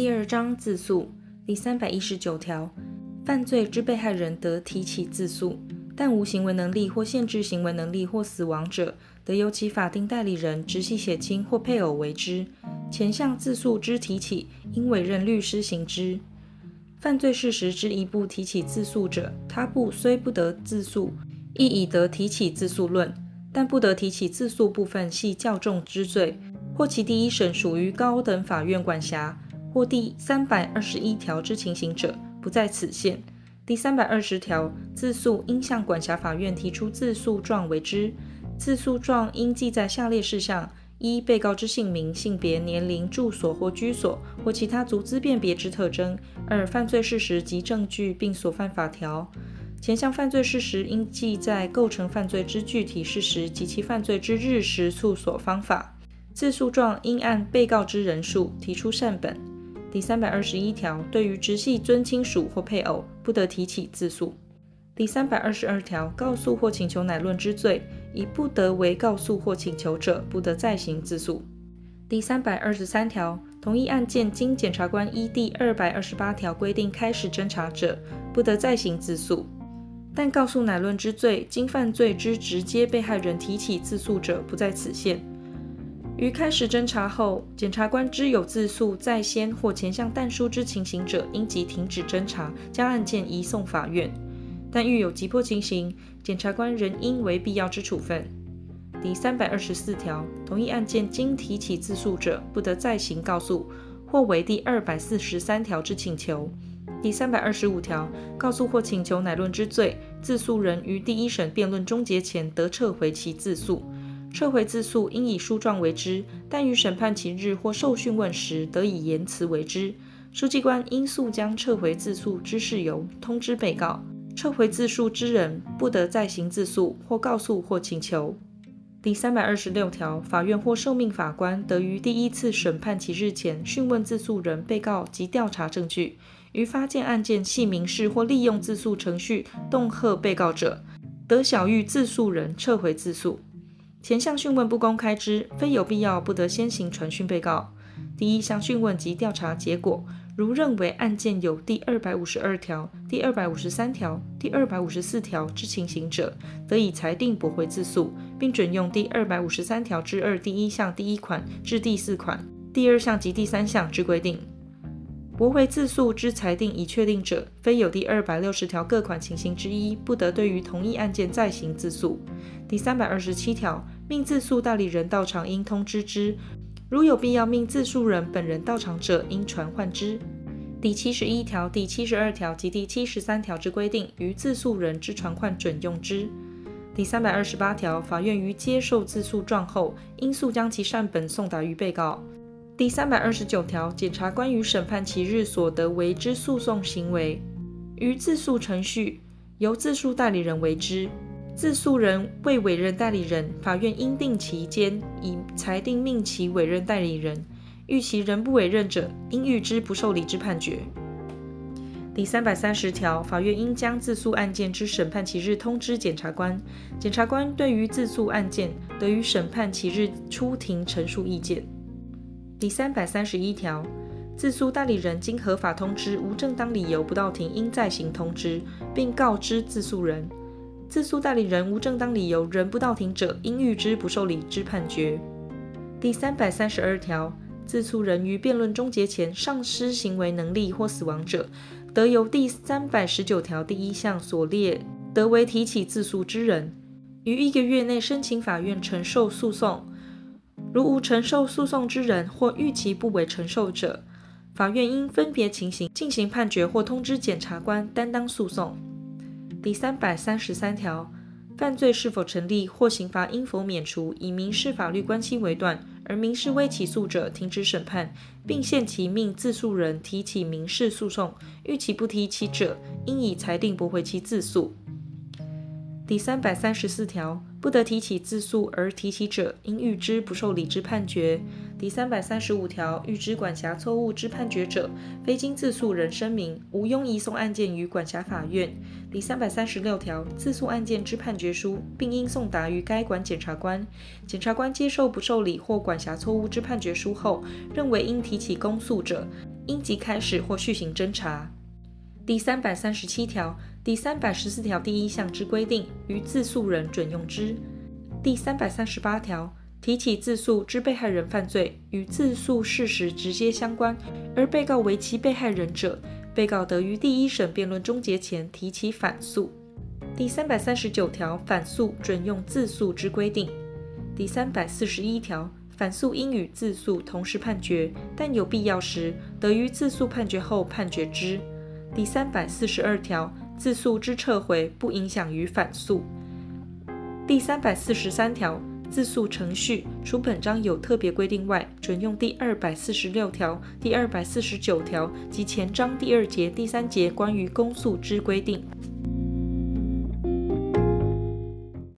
第二章自诉第三百一十九条，犯罪之被害人得提起自诉，但无行为能力或限制行为能力或死亡者，得由其法定代理人、直系血亲或配偶为之。前项自诉之提起，应委任律师行之。犯罪事实之一部提起自诉者，他部虽不得自诉，亦已得提起自诉论，但不得提起自诉部分系较重之罪，或其第一审属于高等法院管辖，或第三百二十一条之情形者，不在此限。第三百二十条，自诉应向管辖法院提出自诉状为之。自诉状应记载下列事项：一、被告之姓名、性别、年龄、住所或居所或其他足资辨别之特征；二、犯罪事实及证据，并所犯法条。前项犯罪事实应记载构成犯罪之具体事实及其犯罪之日时、处所、方法。自诉状应按被告之人数提出缮本。第三百二十一条，对于直系尊亲属或配偶，不得提起自诉。第三百二十二条，告诉或请求乃论之罪，已不得为告诉或请求者，不得再行自诉。第三百二十三条，同一案件经检察官依第二百二十八条规定开始侦查者，不得再行自诉。但告诉乃论之罪，经犯罪之直接被害人提起自诉者，不在此限。于开始侦查后，检察官知有自诉在先或前向但书之情形者，应即停止侦查，将案件移送法院。但遇有急迫情形，检察官仍应为必要之处分。第三百二十四条，同一案件经提起自诉者，不得再行告诉，或为第二百四十三条之请求。第三百二十五条，告诉或请求乃论之罪，自诉人于第一审辩论终结前，得撤回其自诉。撤回自诉应以书状为之，但于审判期日或受讯问时，得以言辞为之。书记官应速将撤回自诉之事由通知被告。撤回自诉之人不得再行自诉或告诉或请求。第三百二十六条，法院或受命法官得于第一次审判期日前讯问自诉人、被告及调查证据。于发现案件系民事或利用自诉程序恫吓被告者，得晓諭自诉人撤回自诉。前项讯问不公开之，非有必要，不得先行传讯被告。第一项讯问及调查结果，如认为案件有第二百五十二条、第二百五十三条、第二百五十四条之情形者，得以裁定驳回自诉，并准用第二百五十三条之二第一项第一款至第四款第二项及第三项之规定。驳回自诉之裁定已确定者，非有第二百六十条各款情形之一，不得对于同一案件再行自诉。第三百二十七条，命自诉代理人到场应通知之，如有必要命自诉人本人到场者，应传唤之。第七十一条、第七十二条及第七十三条之规定，于自诉人之传唤准用之。第三百二十八条，法院于接受自诉状后，应速将其缮本送达于被告。第三百二十九条，检察官于审判期日所得为之诉讼行为，于自诉程序由自诉代理人为之。自诉人未委任代理人，法院应定期间以裁定命其委任代理人。遇其仍不委任者，应预之不受理之判决。第三百三十条，法院应将自诉案件之审判期日通知检察官。检察官对于自诉案件，得于审判期日出庭陈述意见。第三百三十一条，自诉代理人经合法通知无正当理由不到庭，应再行通知，并告知自诉人。自诉代理人无正当理由仍不到庭者，应预之不受理之判决。第三百三十二条，自诉人于辩论终结前丧失行为能力或死亡者，得由第三百十九条第一项所列得为提起自诉之人，于一个月内申请法院承受诉讼。如无承受诉讼之人，或逾期不为承受者，法院应分别情形进行判决，或通知检察官担当诉讼。第三百三十三条，犯罪是否成立或刑罚应否免除，以民事法律关系为断，而民事未起诉者，停止审判，并限期命自诉人提起民事诉讼。逾期不提起者，应以裁定驳回其自诉。第三百三十四条，不得提起自诉而提起者，应预知不受理之判决。第三百三十五条，预知管辖错误之判决者，非经自诉人声明，无庸移送案件于管辖法院。第三百三十六条，自诉案件之判决书，并应送达于该管检察官。检察官接受不受理或管辖错误之判决书后，认为应提起公诉者，应即开始或续行侦查。第三百三十七条、第三百十四条第一项之规定，于自诉人准用之。第三百三十八条，提起自诉之被害人犯罪与自诉事实直接相关，而被告为其被害人者，被告得于第一审辩论终结前提起反诉。第三百三十九条，反诉准用自诉之规定。第三百四十一条，反诉应与自诉同时判决，但有必要时，得于自诉判决后判决之。第三百四十二条，自诉之撤回不影响于反诉。第三百四十三条，自诉程序除本章有特别规定外，准用第二百四十六条、第二百四十九条及前章第二节、第三节关于公诉之规定。